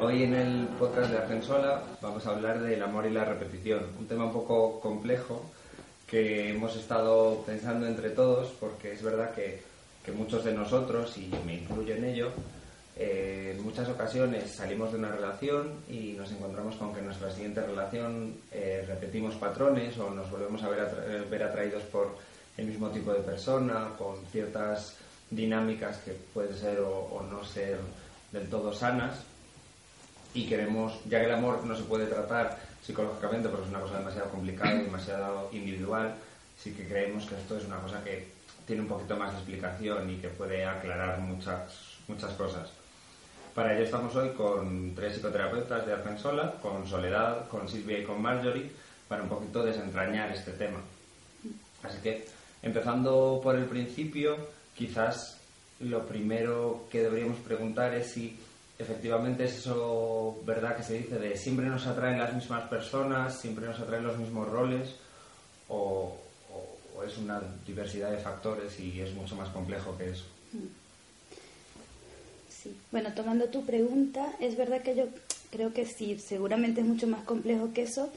Hoy en el podcast de Argensola vamos a hablar del amor y la repetición, un tema un poco complejo que hemos estado pensando entre todos porque es verdad que, que muchos de nosotros, y me incluyo en ello, eh, en muchas ocasiones salimos de una relación y nos encontramos con que en nuestra siguiente relación eh, repetimos patrones o nos volvemos a ver, atra- ver atraídos por el mismo tipo de persona, con ciertas dinámicas que pueden ser o no ser del todo sanas y queremos, ya que el amor no se puede tratar psicológicamente porque es una cosa demasiado complicada y demasiado individual, sí que creemos que esto es una cosa que tiene un poquito más de explicación y que puede aclarar muchas, muchas cosas. Para ello estamos hoy con tres psicoterapeutas de Argensola, con Soledad, con Silvia y con Marjorie, para un poquito desentrañar este tema. Así que, empezando por el principio, quizás lo primero que deberíamos preguntar es si efectivamente es eso verdad que se dice de siempre nos atraen las mismas personas, siempre nos atraen los mismos roles, o, es una diversidad de factores y es mucho más complejo que eso. Bueno, tomando tu pregunta, es verdad que yo creo que sí, seguramente es mucho más complejo que eso,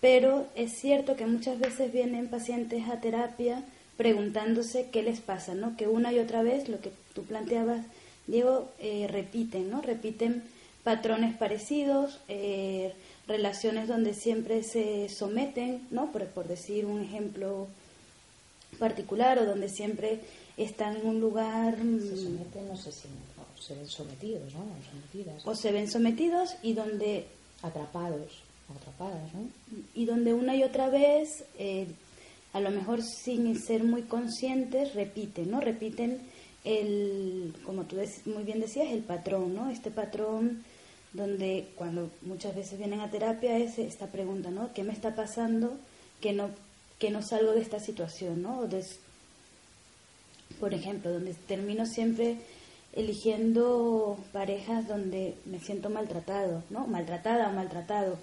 pero es cierto que muchas veces vienen pacientes a terapia preguntándose qué les pasa, ¿no? Que una y otra vez, lo que tú planteabas, Diego, eh, repiten, ¿no? Repiten patrones parecidos, eh, relaciones donde siempre se someten, ¿no? Por, por decir un ejemplo particular o donde siempre están en un lugar Se mm, someten, no sé si no, se ven sometidos, ¿no? O sometidas. o se ven sometidos y donde atrapados, o atrapadas, ¿no? y donde una y otra vez eh, a lo mejor sin ser muy conscientes repiten no repiten el como tú muy bien decías el patrón no este patrón donde cuando muchas veces vienen a terapia es esta pregunta no qué me está pasando que no que no salgo de esta situación no O por ejemplo, donde termino siempre eligiendo parejas donde me siento maltratado, ¿no? Maltratada o maltratado.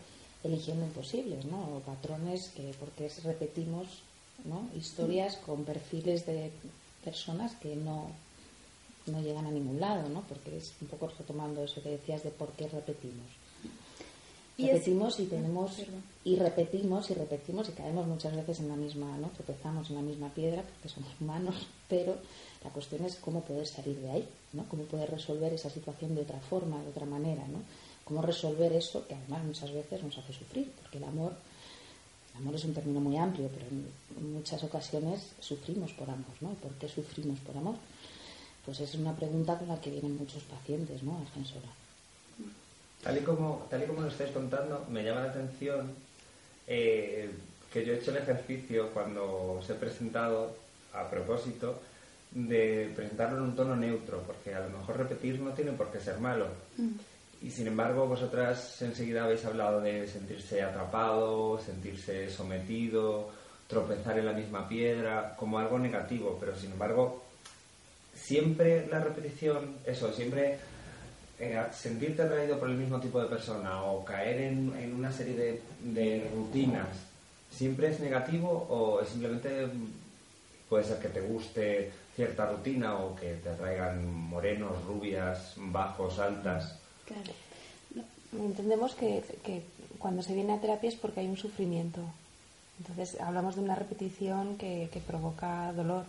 Eligiendo imposibles, ¿no? O patrones que, porque repetimos, ¿no? Historias con perfiles de personas que no, no llegan a ningún lado, ¿no? Porque es un poco retomando eso que decías de por qué repetimos. Y es- repetimos y tenemos Perdón. y repetimos y repetimos y caemos muchas veces en la misma no tropezamos en la misma piedra porque somos humanos pero la cuestión es cómo poder salir de ahí no cómo poder resolver esa situación de otra forma de otra manera no cómo resolver eso que además muchas veces nos hace sufrir porque el amor el amor es un término muy amplio pero en, en muchas ocasiones sufrimos por amor no ¿por qué sufrimos por amor? Pues es una pregunta con la que vienen muchos pacientes no Argensola Tal y como, tal y como lo estáis contando, me llama la atención eh, que yo he hecho el ejercicio cuando os he presentado, a propósito, de presentarlo en un tono neutro, porque a lo mejor repetir no tiene por qué ser malo. Y sin embargo, vosotras enseguida habéis hablado de sentirse atrapado, sentirse sometido, tropezar en la misma piedra, como algo negativo, pero sin embargo, siempre la repetición, eso, siempre eh, sentirte atraído por el mismo tipo de persona o caer en, en una serie de, de rutinas, ¿siempre es negativo o simplemente mm, puede ser que te guste cierta rutina o que te atraigan morenos, rubias, bajos, altas? Claro. Entendemos que, que cuando se viene a terapia es porque hay un sufrimiento. Entonces hablamos de una repetición que, que provoca dolor,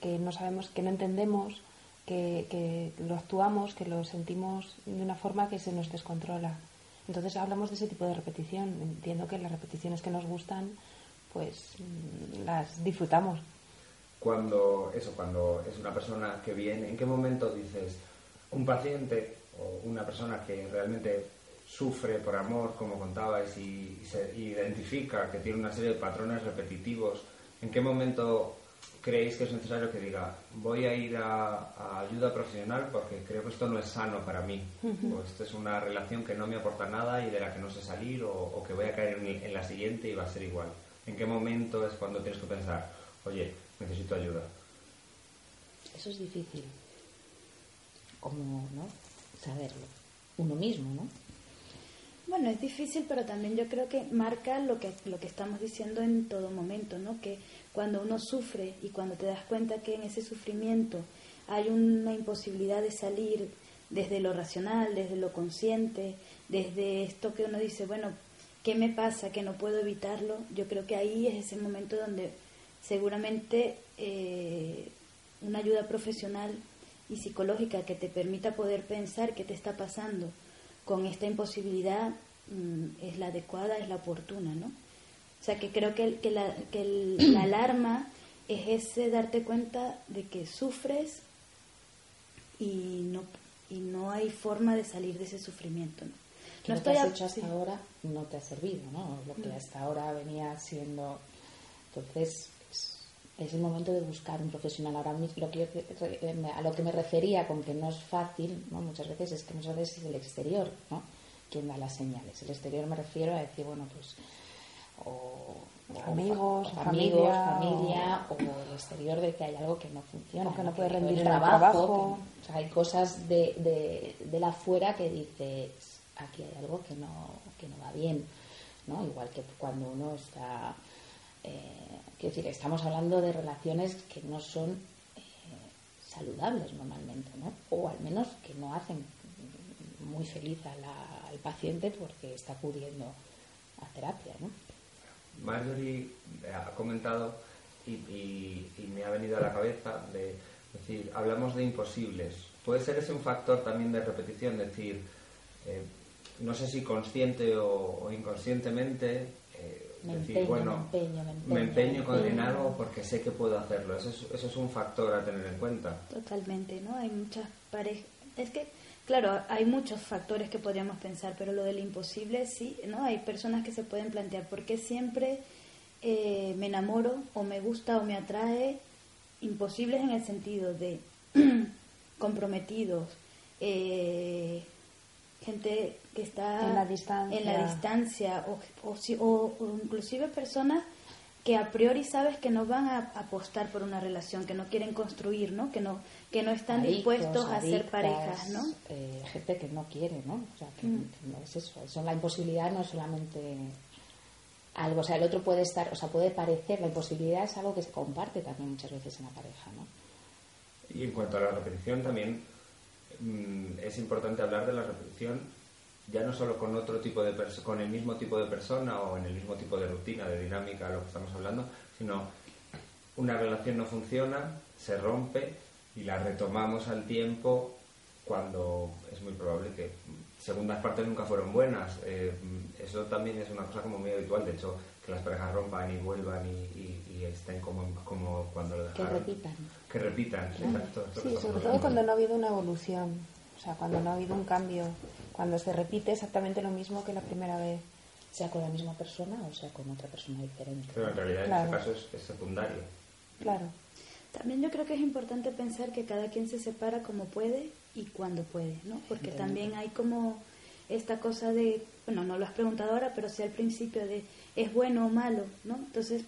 que no sabemos, que no entendemos, que, que lo actuamos, que lo sentimos de una forma que se nos descontrola. Entonces hablamos de ese tipo de repetición. Entiendo que las repeticiones que nos gustan, pues mm, las disfrutamos. Cuando eso, cuando es una persona que viene, ¿en qué momento dices un paciente o una persona que realmente sufre por amor, como contabais, y, y se identifica que tiene una serie de patrones repetitivos, ¿en qué momento creéis que es necesario que diga voy a ir a, a ayuda profesional porque creo que esto no es sano para mí? O esto es una relación que no me aporta nada y de la que no sé salir, o, o que voy a caer en, en la siguiente y va a ser igual. ¿En qué momento es cuando tienes que pensar, oye, necesito ayuda? Eso es difícil. Como, ¿no? Saberlo. Uno mismo, ¿no? Bueno, es difícil, pero también yo creo que marca lo que, lo que estamos diciendo en todo momento, ¿no? Que cuando uno sufre y cuando te das cuenta que en ese sufrimiento hay una imposibilidad de salir desde lo racional, desde lo consciente, desde esto que uno dice, bueno, ¿qué me pasa que no puedo evitarlo? Yo creo que ahí es ese momento donde seguramente eh, una ayuda profesional y psicológica que te permita poder pensar qué te está pasando con esta imposibilidad mm, es la adecuada, es la oportuna, ¿no? O sea, que creo que, que, la, que la alarma es ese darte cuenta de que sufres y no, y no hay forma de salir de ese sufrimiento. ¿no? no lo que has hecho hasta ahora no te ha servido, ¿no? Lo que hasta ahora venía siendo. Entonces, es, el momento de buscar un profesional. Ahora mismo, lo que a lo que me refería con que no es fácil, ¿no? Muchas veces es que muchas veces es el exterior, ¿no? Quien da las señales. El exterior me refiero a decir, bueno, pues. O, amigos, familia, familia o el exterior de que hay algo que no funciona, o que no puede rendir el trabajo. o sea, hay cosas de, de, de la afuera que dices, aquí hay algo que no, que no va bien, ¿no? Igual que cuando uno está, eh, quiero decir, estamos hablando de relaciones que no son eh, saludables normalmente, ¿no? O al menos que no hacen muy feliz al paciente porque está acudiendo a terapia, ¿no? Marjorie ha comentado y, y, me ha venido a la cabeza de decir, hablamos de imposibles. Puede ser ese un factor también de repetición, decir, eh, no sé si consciente o, inconscientemente, eh, decir, bueno, me empeño, con algo porque sé que puedo hacerlo. Eso es, eso es un factor a tener en cuenta. Totalmente, ¿no? Hay muchas parejas. Es que, claro, hay muchos factores que podríamos pensar, pero lo del imposible sí, ¿no? Hay personas que se pueden plantear, ¿por qué siempre eh, me enamoro o me gusta o me atrae? Imposibles en el sentido de comprometidos, eh, gente que está en la distancia, en la distancia o, o, inclusive personas que a priori sabes que no van a apostar por una relación, que no quieren construir, ¿no? Que no que no están dispuestos a ser parejas, ¿no? Eh, gente que no quiere, ¿no? O sea, que, mm. no es eso. eso. La imposibilidad no es solamente algo, o sea, el otro puede estar, o sea, puede parecer, la imposibilidad es algo que se comparte también muchas veces en la pareja, ¿no? Y en cuanto a la repetición también mm, es importante hablar de la repetición ya no solo con otro tipo de con el mismo tipo de persona o en el mismo tipo de rutina, de dinámica, lo que estamos hablando, sino una relación no funciona, se rompe y la retomamos al tiempo cuando es muy probable que segundas partes nunca fueron buenas. Eh, eso también es una cosa como muy habitual, de hecho, que las parejas rompan y vuelvan y, estén como, como cuando lo dejaron. Que repitan. Que repitan, exacto. Sí, sobre todo cuando no ha habido una evolución, o sea, cuando no ha habido un cambio cuando se repite exactamente lo mismo que la primera vez. Sea con la misma persona o sea con otra persona diferente. Pero en realidad en este caso es, secundario. Claro. También yo creo que es importante pensar que cada quien se separa como puede y cuando puede, ¿no? Porque también hay como esta cosa de, bueno, no lo has preguntado ahora, pero sí al principio de es bueno o malo, ¿no? Entonces,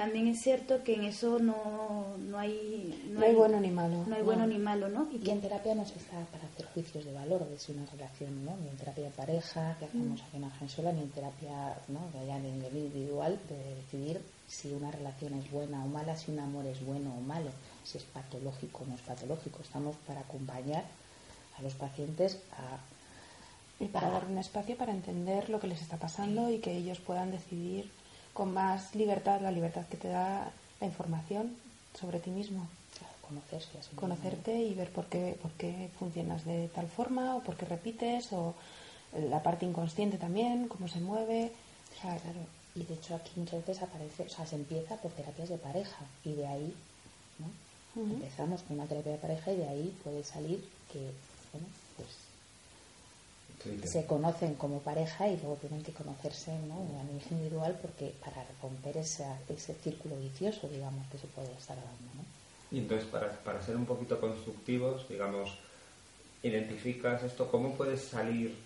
también es cierto que en eso no, no hay... No, hay, bueno ni malo. No hay bueno ni malo, ¿no? Y, que en terapia no se está para hacer juicios de valor de si una relación, ¿no? Ni en terapia de pareja, que hacemos mm. aquí en Argensola, ni en terapia, ¿no? De allá en nivel individual, de decidir si una relación es buena o mala, si un amor es bueno o malo, si es patológico o no es patológico. Estamos para acompañar a los pacientes a... Y para dar un espacio para entender lo que les está pasando y que ellos puedan decidir con más libertad, la libertad que te da la información sobre ti mismo. Conocerse, Conocerte y ver por qué, por qué funcionas de tal forma o por qué repites o la parte inconsciente también, cómo se mueve. claro. Y de hecho aquí muchas veces aparece, o sea, se empieza por terapias de pareja y de ahí, ¿no? Empezamos con una terapia de pareja y de ahí puede salir que, bueno, pues se conocen como pareja y luego tienen que conocerse ¿no? a nivel individual porque para romper ese, ese círculo vicioso, digamos, que se puede estar dando. ¿no? Y entonces, para, para ser un poquito constructivos, digamos, identificas esto, ¿cómo puedes salir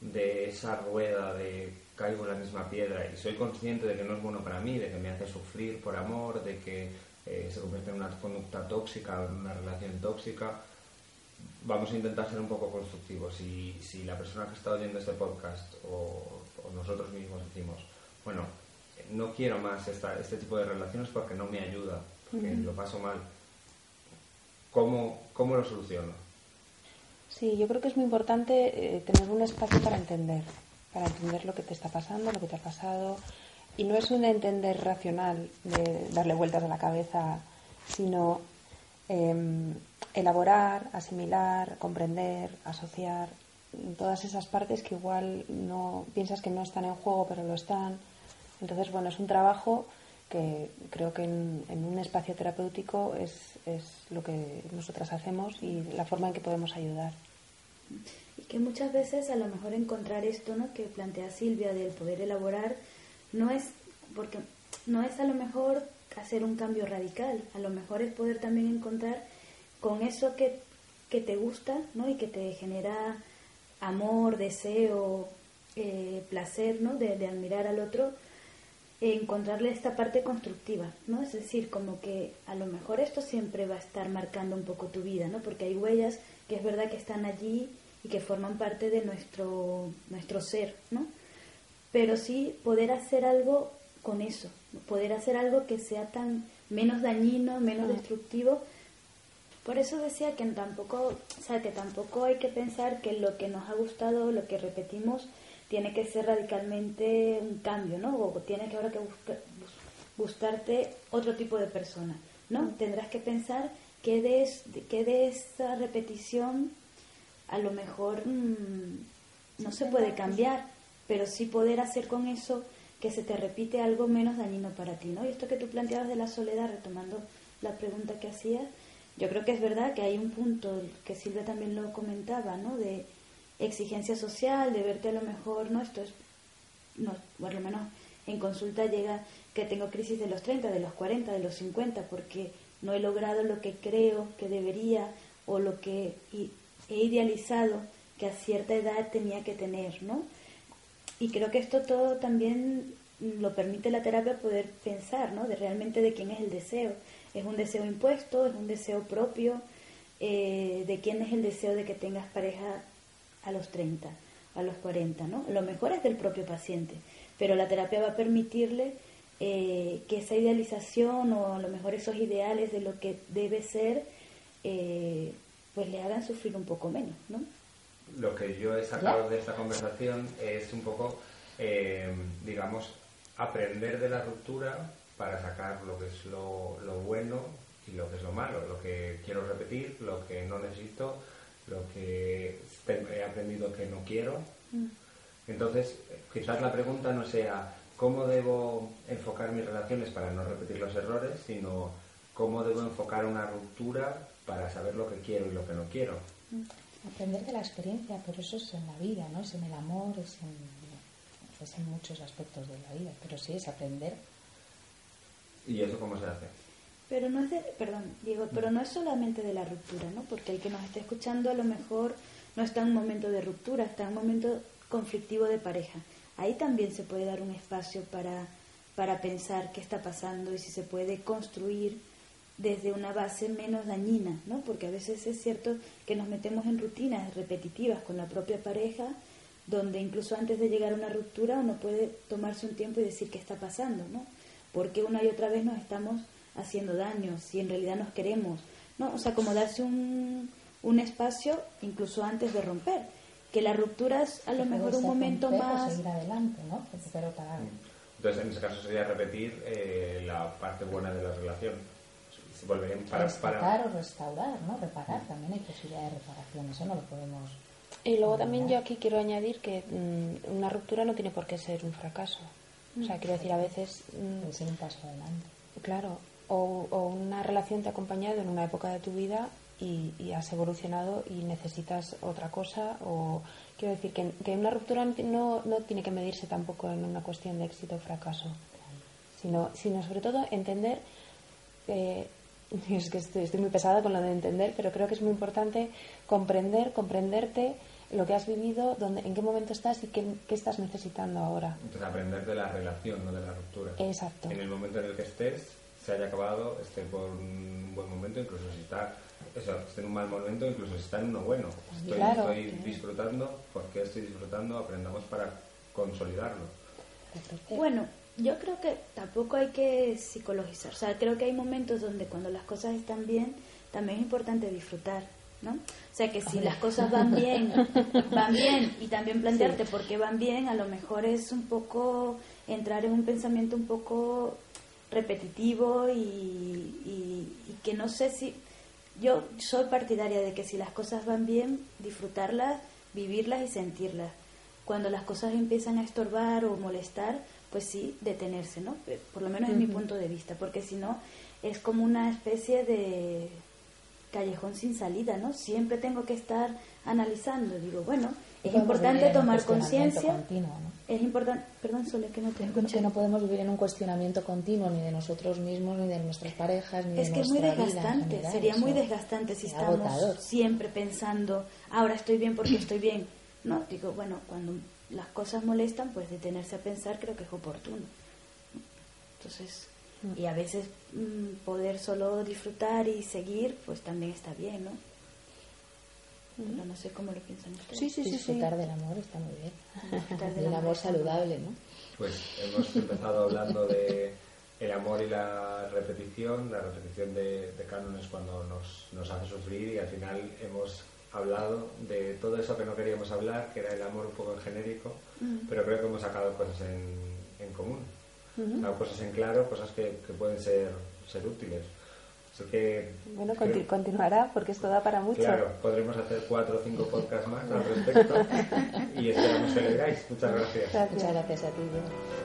de esa rueda de caigo en la misma piedra y soy consciente de que no es bueno para mí, de que me hace sufrir por amor, de que eh, se convierte en una conducta tóxica, en una relación tóxica? Vamos a intentar ser un poco constructivos. Si, si la persona que está oyendo este podcast o, nosotros mismos decimos, bueno, no quiero más esta, este tipo de relaciones porque no me ayuda, porque lo paso mal, ¿cómo, cómo lo soluciono? Sí, yo creo que es muy importante eh, tener un espacio para entender, para entender lo que te está pasando, lo que te ha pasado. Y no es un entender racional de darle vueltas a la cabeza, sino em, elaborar, asimilar, comprender, asociar, todas esas partes que igual no piensas que no están en juego, pero lo están. Entonces, bueno, es un trabajo que creo que en, un espacio terapéutico es, es, lo que nosotras hacemos y la forma en que podemos ayudar. Y que muchas veces a lo mejor encontrar esto ¿no? que plantea Silvia del poder elaborar no es porque no es a lo mejor hacer un cambio radical, a lo mejor es poder también encontrar con eso que, que te gusta ¿no? y que te genera amor, deseo, eh, placer ¿no? de, de admirar al otro, encontrarle esta parte constructiva, ¿no? Es decir, como que a lo mejor esto siempre va a estar marcando un poco tu vida, ¿no? Porque hay huellas que es verdad que están allí y que forman parte de nuestro, nuestro ser, ¿no? Pero sí poder hacer algo con eso, poder hacer algo que sea tan menos dañino, menos ah. destructivo. Por eso decía que tampoco, o sea, que tampoco hay que pensar que lo que nos ha gustado, lo que repetimos, tiene que ser radicalmente un cambio, ¿no? O tiene que ahora que gustarte otro tipo de persona, ¿no? Tendrás que pensar que de, que de esa repetición a lo mejor mm, no se puede cambiar, pero sí poder hacer con eso que se te repite algo menos dañino para ti, ¿no? Y esto que tú planteabas de la soledad, retomando la pregunta que hacías, yo creo que es verdad que hay un punto que Silvia también lo comentaba, ¿no? De exigencia social, de verte a lo mejor, no, esto es, no, por lo menos en consulta llega que tengo crisis de los 30, de los 40, de los 50, porque no he logrado lo que creo que debería o lo que he idealizado que a cierta edad tenía que tener, ¿no? Y creo que esto todo también lo permite la terapia poder pensar, ¿no? De realmente de quién es el deseo. ¿Es un deseo impuesto? ¿Es un deseo propio? Eh, ¿De quién es el deseo de que tengas pareja a los 30, a los 40, ¿no? Lo mejor es del propio paciente, pero la terapia va a permitirle eh, que esa idealización o a lo mejor esos ideales de lo que debe ser, eh, pues le hagan sufrir un poco menos, ¿no? Lo que yo he sacado de esta conversación es un poco, eh, digamos, aprender de la ruptura para sacar lo que es lo, lo bueno y lo que es lo malo, lo que quiero repetir, lo que no necesito, lo que he aprendido que no quiero. Mm. Entonces, quizás la pregunta no sea cómo debo enfocar mis relaciones para no repetir los errores, sino cómo debo enfocar una ruptura para saber lo que quiero y lo que no quiero. Aprender de la experiencia, pero eso es en la vida, ¿no? Es en el amor, es en, es en muchos aspectos de la vida, pero sí es aprender. ¿Y eso cómo se hace? Pero no es de, perdón, Diego, pero no es solamente de la ruptura, ¿no? Porque el que nos está escuchando a lo mejor no está en un momento de ruptura, está en un momento conflictivo de pareja. Ahí también se puede dar un espacio para, para pensar qué está pasando y si se puede construir desde una base menos dañina, ¿no? Porque a veces es cierto que nos metemos en rutinas repetitivas con la propia pareja, donde incluso antes de llegar a una ruptura uno puede tomarse un tiempo y decir qué está pasando, ¿no? Porque una y otra vez nos estamos haciendo daño, si en realidad nos queremos, ¿no? O sea, como darse un, un espacio incluso antes de romper, que la ruptura es a lo mejor un momento más... Seguir adelante, ¿no? Entonces, en ese caso sería repetir eh, la parte buena de la relación. Si para, para... o restaurar, ¿no? Reparar, también hay posibilidad de reparación, eso no lo podemos... Y luego también yo aquí quiero añadir que mm, una ruptura no tiene por qué ser un fracaso. O sea, quiero decir, a veces... Mm, Puede ser un paso adelante. Claro, o, una relación te ha acompañado en una época de tu vida y, has evolucionado y necesitas otra cosa o quiero decir que, que una ruptura no, no, tiene que medirse tampoco en una cuestión de éxito o fracaso sino, sino sobre todo entender eh, es que estoy, muy pesada con lo de entender pero creo que es muy importante comprender comprenderte lo que has vivido, dónde, en qué momento estás y qué, qué, estás necesitando ahora. Entonces, aprender de la relación, no de la ruptura. Exacto. En el momento en el que estés, se haya acabado, esté por un buen momento, incluso si está, eso, esté en un mal momento, incluso si está en uno bueno. Estoy, disfrutando, porque estoy disfrutando? Aprendamos para consolidarlo. Bueno, yo creo que tampoco hay que psicologizar. O sea, creo que hay momentos donde cuando las cosas están bien, también es importante disfrutar. ¿no? O sea que si las cosas van bien, van bien, y también plantearte por qué van bien, a lo mejor es un poco entrar en un pensamiento un poco repetitivo y, y, y que no sé si... Yo soy partidaria de que si las cosas van bien, disfrutarlas, vivirlas y sentirlas. Cuando las cosas empiezan a estorbar o molestar, pues sí, detenerse, ¿no? Por lo menos es mi punto de vista, porque si no es como una especie de callejón sin salida, ¿no? Siempre tengo que estar analizando. Digo, bueno, es importante en tomar conciencia. ¿no? Es importante, perdón, Sole, que no te escuché. que no podemos vivir en un cuestionamiento continuo ni de nosotros mismos, ni de nuestras parejas, ni Es de que es muy nuestra vida en desgastante, general. sería muy desgastante si es estamos agotador. siempre pensando, ahora estoy bien porque estoy bien. No, digo, bueno, cuando las cosas molestan, pues detenerse a pensar creo que es oportuno. Entonces, Mm. y a veces mm, poder solo disfrutar y seguir, pues también está bien, ¿no? Pero no sé cómo lo piensan ustedes. Sí, sí, sí, sí. Disfrutar del amor está muy bien. Disfrutar del Del amor amor saludable, ¿no? Pues hemos empezado hablando de el amor y la repetición. La repetición de, de cánones cuando nos, nos hace sufrir y al final hemos hablado de todo eso que no queríamos hablar, que era el amor un poco en genérico, pero creo que hemos sacado cosas en, en común. Sacado cosas en claro, cosas que, que pueden ser, ser útiles. Así que Bueno, creo- conti- continuará porque esto da para mucho. Claro, podremos hacer cuatro o cinco podcasts más al respecto y esperamos que le. Muchas gracias. Gracias. Muchas gracias a ti. Diego.